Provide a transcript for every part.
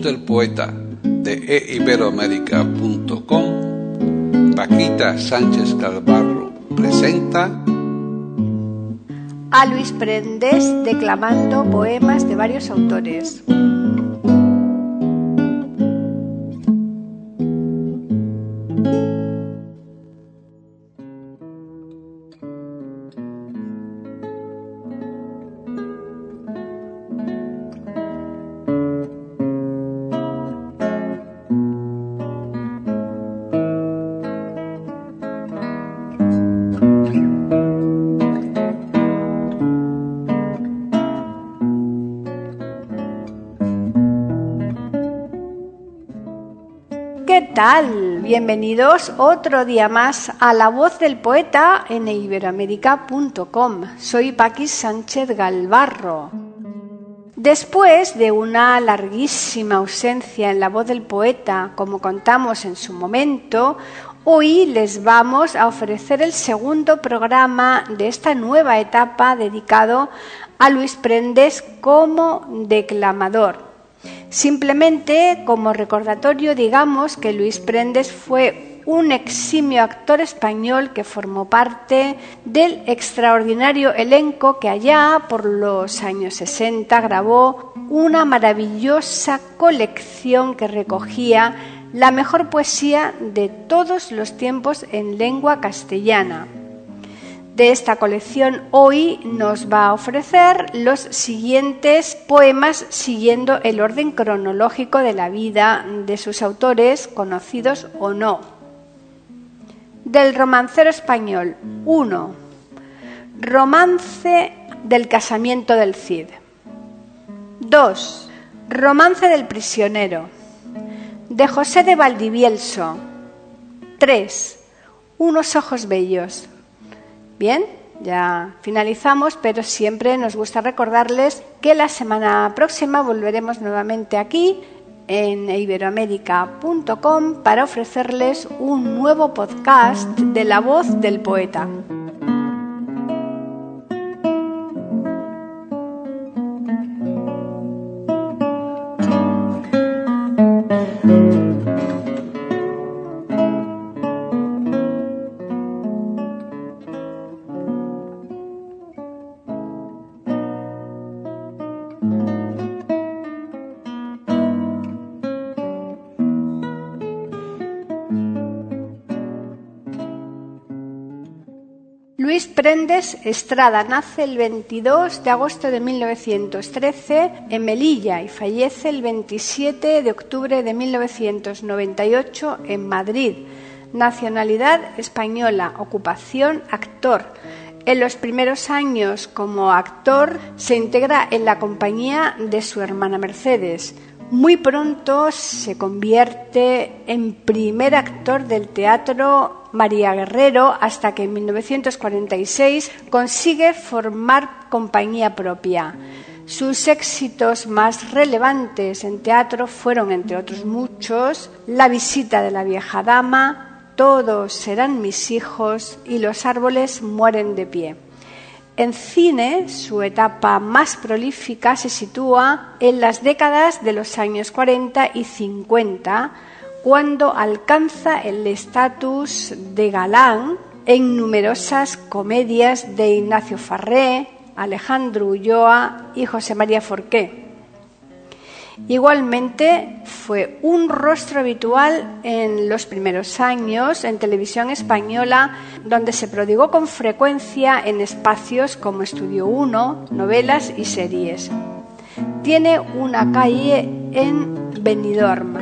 Del poeta de eiberoamérica.com, Paquita Sánchez Calvarro presenta a Luis Prendes declamando poemas de varios autores. Bienvenidos otro día más a La Voz del Poeta en iberoamérica.com. Soy Paqui Sánchez Galvarro. Después de una larguísima ausencia en La Voz del Poeta, como contamos en su momento, hoy les vamos a ofrecer el segundo programa de esta nueva etapa dedicado a Luis Prendes como declamador. Simplemente como recordatorio digamos que Luis Prendes fue un eximio actor español que formó parte del extraordinario elenco que allá por los años 60 grabó una maravillosa colección que recogía la mejor poesía de todos los tiempos en lengua castellana de esta colección hoy nos va a ofrecer los siguientes poemas siguiendo el orden cronológico de la vida de sus autores, conocidos o no. Del romancero español 1. Romance del casamiento del Cid. 2. Romance del prisionero. De José de Valdivielso. 3. Unos ojos bellos. Bien, ya finalizamos, pero siempre nos gusta recordarles que la semana próxima volveremos nuevamente aquí en iberoamérica.com para ofrecerles un nuevo podcast de la voz del poeta. Prendes Estrada nace el 22 de agosto de 1913 en Melilla y fallece el 27 de octubre de 1998 en Madrid. Nacionalidad española, ocupación actor. En los primeros años como actor se integra en la compañía de su hermana Mercedes. Muy pronto se convierte en primer actor del teatro María Guerrero hasta que en 1946 consigue formar compañía propia. Sus éxitos más relevantes en teatro fueron, entre otros muchos, La visita de la vieja dama, Todos serán mis hijos y Los árboles mueren de pie. En cine, su etapa más prolífica se sitúa en las décadas de los años 40 y 50, cuando alcanza el estatus de galán en numerosas comedias de Ignacio Farré, Alejandro Ulloa y José María Forqué. Igualmente fue un rostro habitual en los primeros años en televisión española, donde se prodigó con frecuencia en espacios como Estudio 1, novelas y series. Tiene una calle en Benidorm.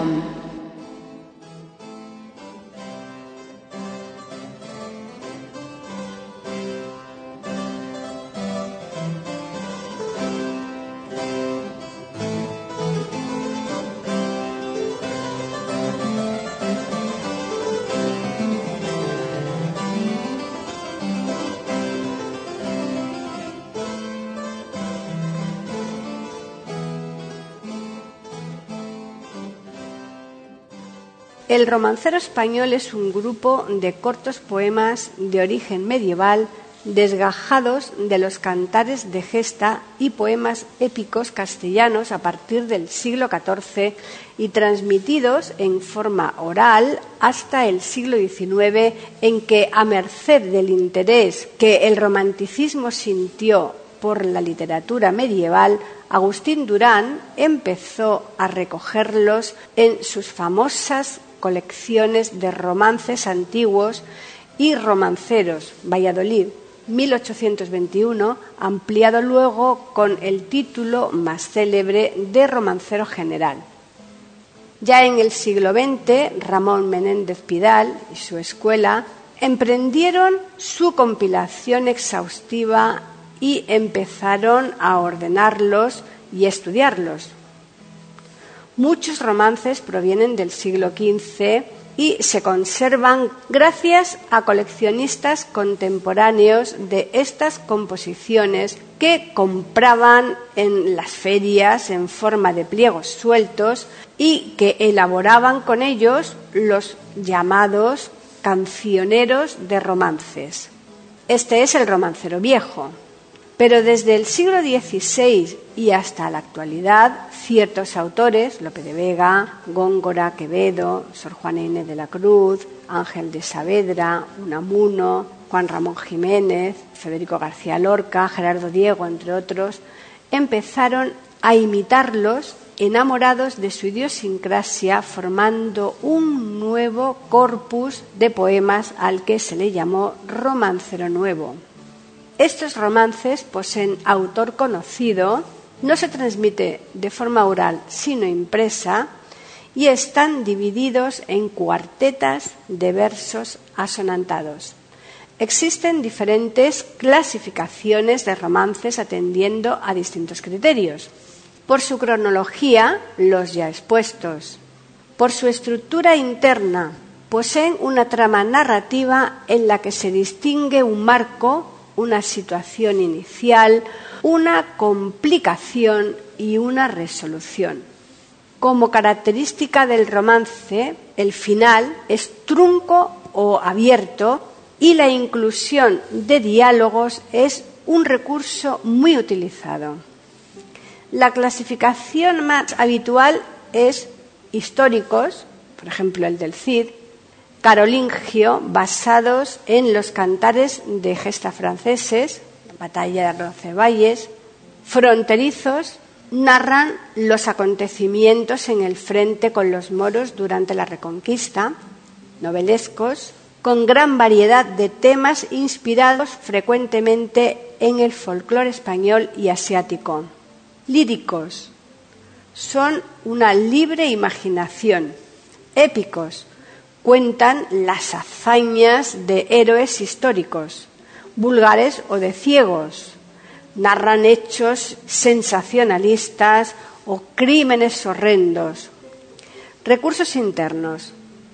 El romancero español es un grupo de cortos poemas de origen medieval desgajados de los cantares de gesta y poemas épicos castellanos a partir del siglo XIV y transmitidos en forma oral hasta el siglo XIX, en que, a merced del interés que el romanticismo sintió por la literatura medieval, Agustín Durán empezó a recogerlos en sus famosas colecciones de romances antiguos y romanceros, Valladolid, 1821, ampliado luego con el título más célebre de romancero general. Ya en el siglo XX, Ramón Menéndez Pidal y su escuela emprendieron su compilación exhaustiva y empezaron a ordenarlos y estudiarlos. Muchos romances provienen del siglo XV y se conservan gracias a coleccionistas contemporáneos de estas composiciones que compraban en las ferias en forma de pliegos sueltos y que elaboraban con ellos los llamados cancioneros de romances. Este es el romancero viejo, pero desde el siglo XVI y hasta la actualidad, ciertos autores, Lope de Vega, Góngora, Quevedo, Sor Juana Inés de la Cruz, Ángel de Saavedra, Unamuno, Juan Ramón Jiménez, Federico García Lorca, Gerardo Diego, entre otros, empezaron a imitarlos enamorados de su idiosincrasia, formando un nuevo corpus de poemas al que se le llamó romancero nuevo. Estos romances poseen autor conocido, no se transmite de forma oral sino impresa y están divididos en cuartetas de versos asonantados. Existen diferentes clasificaciones de romances atendiendo a distintos criterios. Por su cronología, los ya expuestos. Por su estructura interna, poseen una trama narrativa en la que se distingue un marco una situación inicial, una complicación y una resolución. Como característica del romance, el final es trunco o abierto y la inclusión de diálogos es un recurso muy utilizado. La clasificación más habitual es históricos, por ejemplo el del Cid, carolingio basados en los cantares de gesta franceses, la batalla de Roncesvalles, fronterizos, narran los acontecimientos en el frente con los moros durante la Reconquista, novelescos, con gran variedad de temas inspirados frecuentemente en el folclore español y asiático. Líricos son una libre imaginación, épicos cuentan las hazañas de héroes históricos, vulgares o de ciegos, narran hechos sensacionalistas o crímenes horrendos. Recursos internos.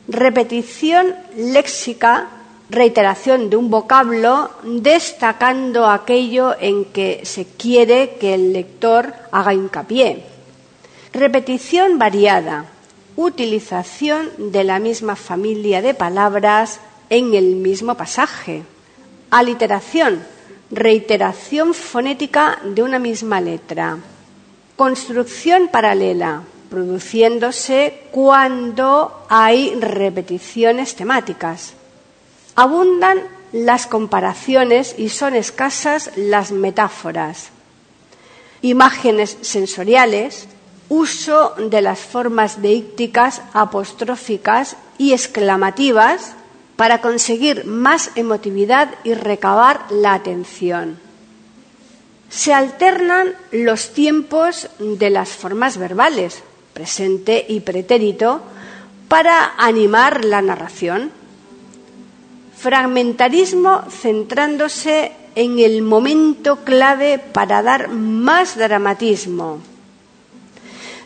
Repetición léxica, reiteración de un vocablo, destacando aquello en que se quiere que el lector haga hincapié. Repetición variada, utilización de la misma familia de palabras en el mismo pasaje. Aliteración, reiteración fonética de una misma letra. Construcción paralela, produciéndose cuando hay repeticiones temáticas. Abundan las comparaciones y son escasas las metáforas. Imágenes sensoriales, uso de las formas deícticas, apostróficas y exclamativas, para conseguir más emotividad y recabar la atención. Se alternan los tiempos de las formas verbales, presente y pretérito, para animar la narración. Fragmentarismo centrándose en el momento clave para dar más dramatismo.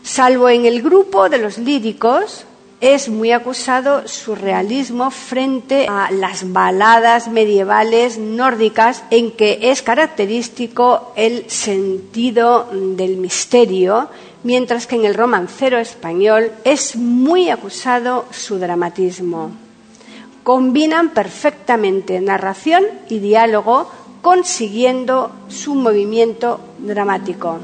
Salvo en el grupo de los líricos, es muy acusado su realismo frente a las baladas medievales nórdicas en que es característico el sentido del misterio, mientras que en el romancero español es muy acusado su dramatismo. Combinan perfectamente narración y diálogo consiguiendo su movimiento dramático.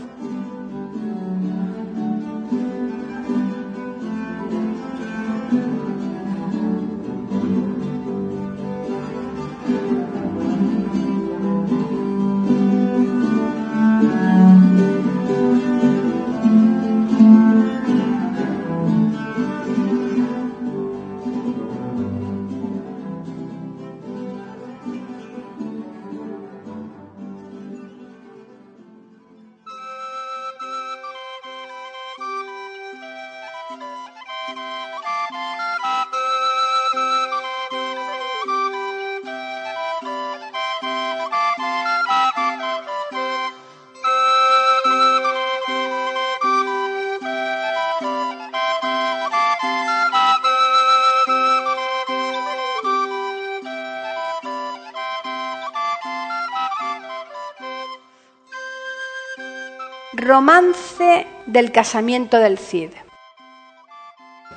Romance del casamiento del Cid.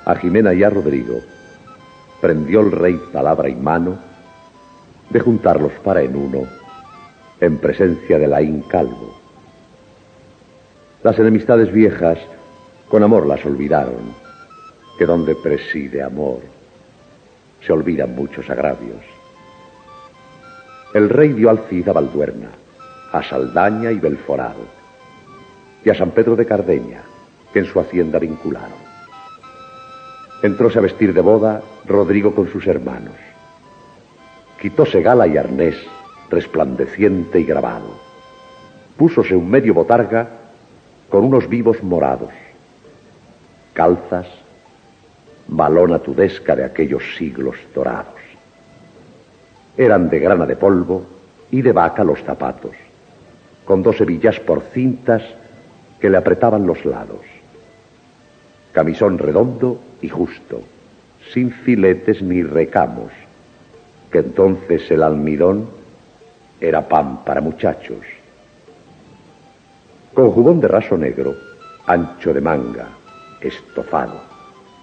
A Jimena y a Rodrigo prendió el rey palabra y mano de juntarlos para en uno en presencia de Laín Calvo. Las enemistades viejas con amor las olvidaron, que donde preside amor se olvidan muchos agravios. El rey dio al Cid a Valduerna, a Saldaña y Belforado y a San Pedro de Cardeña, que en su hacienda vincularon. Entróse a vestir de boda Rodrigo con sus hermanos. Quitóse gala y arnés, resplandeciente y grabado. Púsose un medio botarga con unos vivos morados. Calzas, balona tudesca de aquellos siglos dorados. Eran de grana de polvo y de vaca los zapatos, con dos hebillas por cintas que le apretaban los lados. Camisón redondo y justo, sin filetes ni recamos, que entonces el almidón era pan para muchachos. Con jubón de raso negro, ancho de manga, estofado,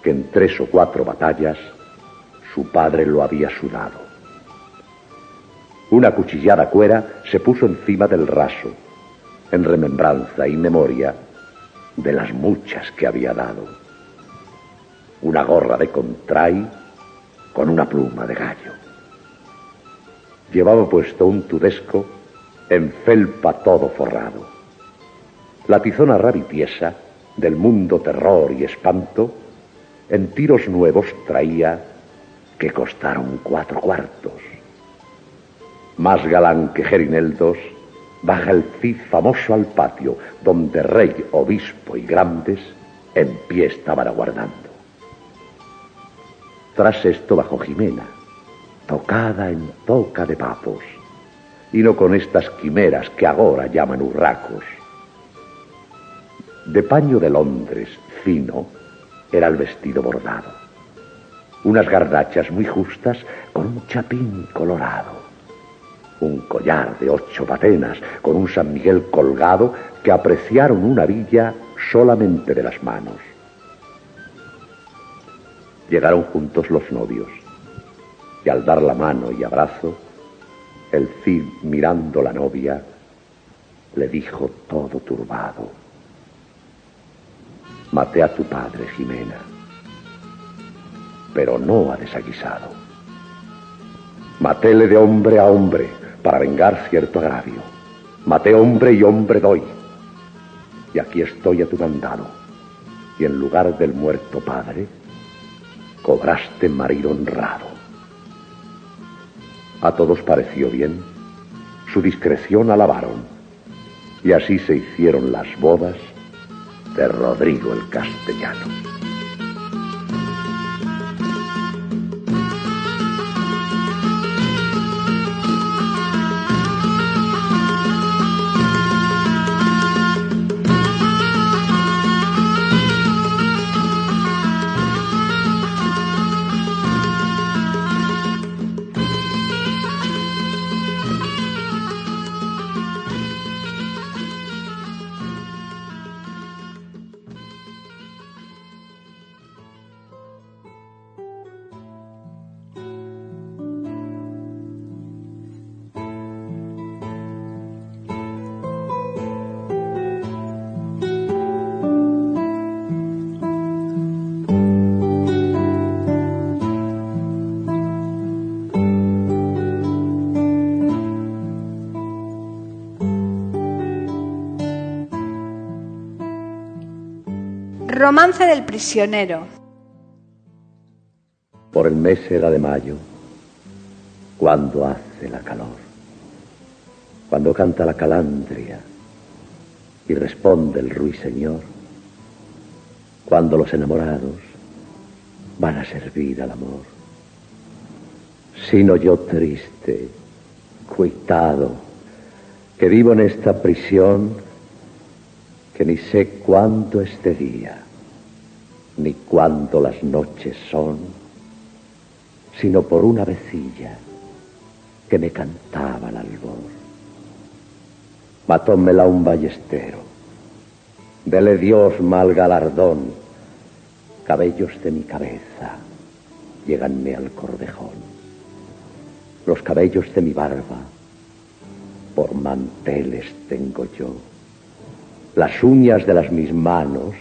que en tres o cuatro batallas su padre lo había sudado. Una cuchillada cuera se puso encima del raso, en remembranza y memoria de las muchas que había dado. Una gorra de contrai con una pluma de gallo. Llevaba puesto un tudesco en felpa todo forrado. La tizona rabitiesa del mundo terror y espanto en tiros nuevos traía que costaron cuatro cuartos. Más galán que Gerineldos baja el Cid famoso al patio, donde rey, obispo y grandes en pie estaban aguardando. Tras esto bajó Jimena, tocada en toca de papos, y no con estas quimeras que ahora llaman urracos. De paño de Londres, fino, era el vestido bordado, unas gardachas muy justas con un chapín colorado un collar de ocho patenas con un San Miguel colgado que apreciaron una villa solamente de las manos. Llegaron juntos los novios y al dar la mano y abrazo, el Cid mirando la novia le dijo todo turbado, maté a tu padre, Jimena, pero no a desaguisado. Matéle de hombre a hombre, para vengar cierto agravio. Maté hombre y hombre doy. Y aquí estoy a tu mandado. Y en lugar del muerto padre, cobraste marido honrado. A todos pareció bien, su discreción alabaron, y así se hicieron las bodas de Rodrigo el Castellano. Romance del prisionero. Por el mes era de mayo, cuando hace la calor, cuando canta la calandria y responde el ruiseñor, cuando los enamorados van a servir al amor. Sino yo triste, cuitado, que vivo en esta prisión, que ni sé cuánto este día ni cuando las noches son, sino por una vecilla que me cantaba al albor. Matómela un ballestero, dele Dios mal galardón, cabellos de mi cabeza, lleganme al cordejón, los cabellos de mi barba, por manteles tengo yo, las uñas de las mis manos,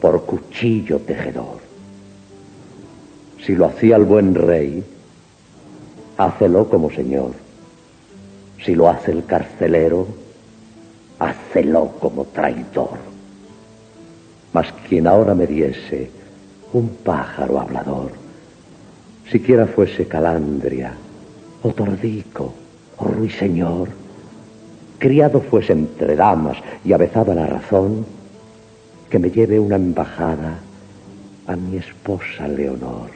por cuchillo tejedor. Si lo hacía el buen rey, hácelo como señor. Si lo hace el carcelero, hácelo como traidor. Mas quien ahora me diese un pájaro hablador, siquiera fuese calandria, o tordico, o ruiseñor, criado fuese entre damas y avezaba la razón, que me lleve una embajada a mi esposa Leonor,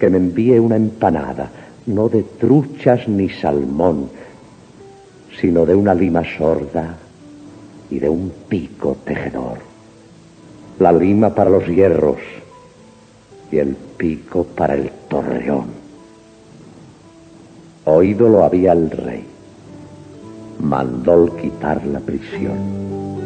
que me envíe una empanada, no de truchas ni salmón, sino de una lima sorda y de un pico tejedor. La lima para los hierros y el pico para el torreón. Oído lo había el rey, mandó quitar la prisión.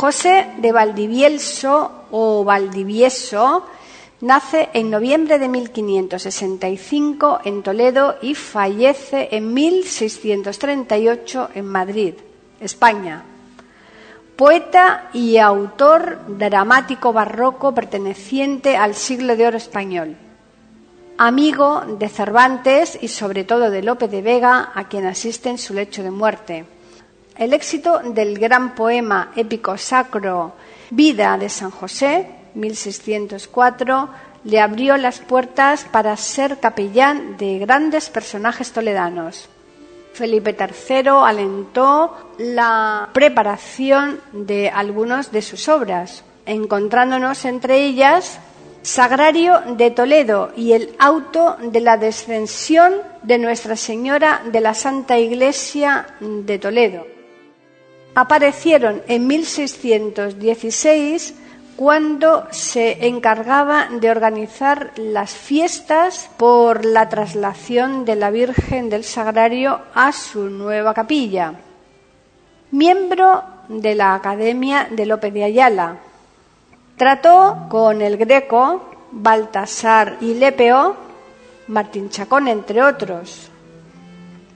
José de Valdivieso o Valdivieso nace en noviembre de 1565 en Toledo y fallece en 1638 en Madrid, España. Poeta y autor dramático barroco perteneciente al siglo de oro español. Amigo de Cervantes y sobre todo de Lope de Vega, a quien asiste en su lecho de muerte el éxito del gran poema épico sacro Vida de San José, 1604, le abrió las puertas para ser capellán de grandes personajes toledanos. Felipe III alentó la preparación de algunos de sus obras, encontrándonos entre ellas Sagrario de Toledo y el auto de la descensión de Nuestra Señora de la Santa Iglesia de Toledo. Aparecieron en 1616 cuando se encargaba de organizar las fiestas por la traslación de la Virgen del Sagrario a su nueva capilla. Miembro de la Academia de Lope de Ayala. Trató con el Greco, Baltasar y Lepeo, Martín Chacón, entre otros.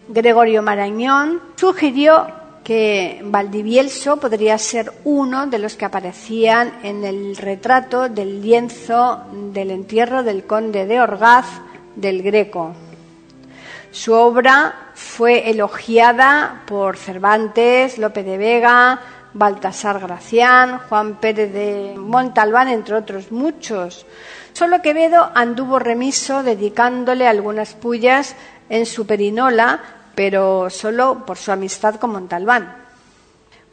Gregorio Marañón sugirió que Valdivielso podría ser uno de los que aparecían en el retrato del lienzo del entierro del conde de Orgaz del Greco. Su obra fue elogiada por Cervantes, Lope de Vega, Baltasar Gracián, Juan Pérez de Montalbán, entre otros muchos. Solo Quevedo anduvo remiso dedicándole algunas pullas en su perinola pero solo por su amistad con Montalbán.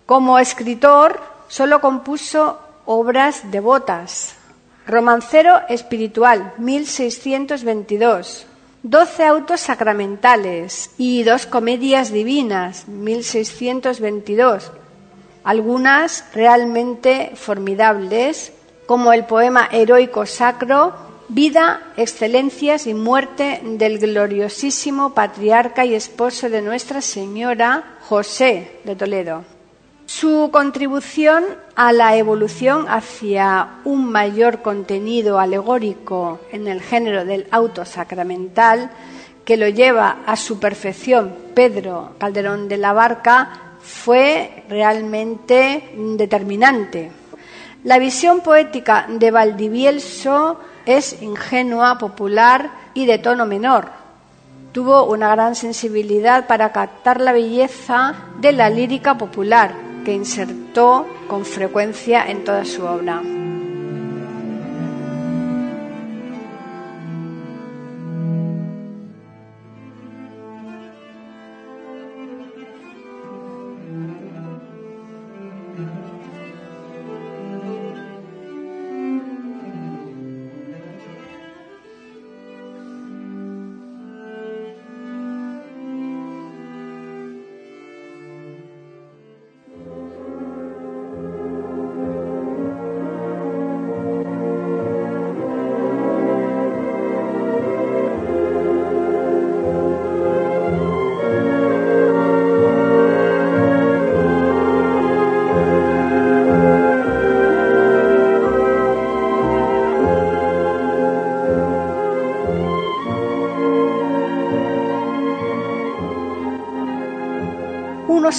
Como escritor, solo compuso obras devotas. Romancero espiritual, 1622. Doce autos sacramentales y dos comedias divinas, 1622. Algunas realmente formidables, como el poema heroico sacro vida, excelencias y muerte del gloriosísimo patriarca y esposo de Nuestra Señora, José de Toledo. Su contribución a la evolución hacia un mayor contenido alegórico en el género del auto sacramental, que lo lleva a su perfección Pedro Calderón de la Barca, fue realmente determinante. La visión poética de Valdivielso es ingenua, popular y de tono menor. Tuvo una gran sensibilidad para captar la belleza de la lírica popular, que insertó con frecuencia en toda su obra.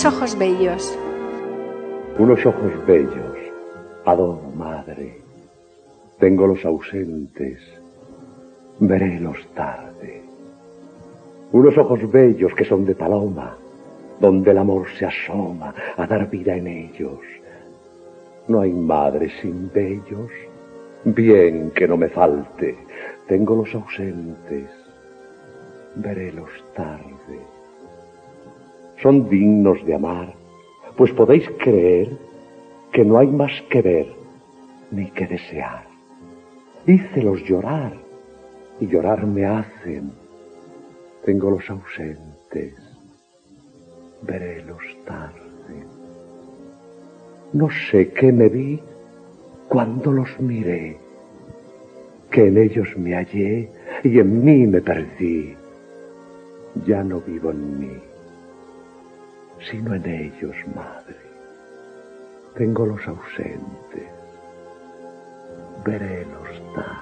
Ojos bellos. Unos ojos bellos. Adoro, madre. Tengo los ausentes. Verélos tarde. Unos ojos bellos que son de paloma, donde el amor se asoma a dar vida en ellos. No hay madre sin bellos. Bien que no me falte. Tengo los ausentes. Verélos tarde son dignos de amar, pues podéis creer que no hay más que ver ni que desear. Hícelos llorar y llorar me hacen. Tengo los ausentes, verélos tarde. No sé qué me vi cuando los miré, que en ellos me hallé y en mí me perdí. Ya no vivo en mí sino en ellos, madre. Tengo los ausentes, verélos tarde.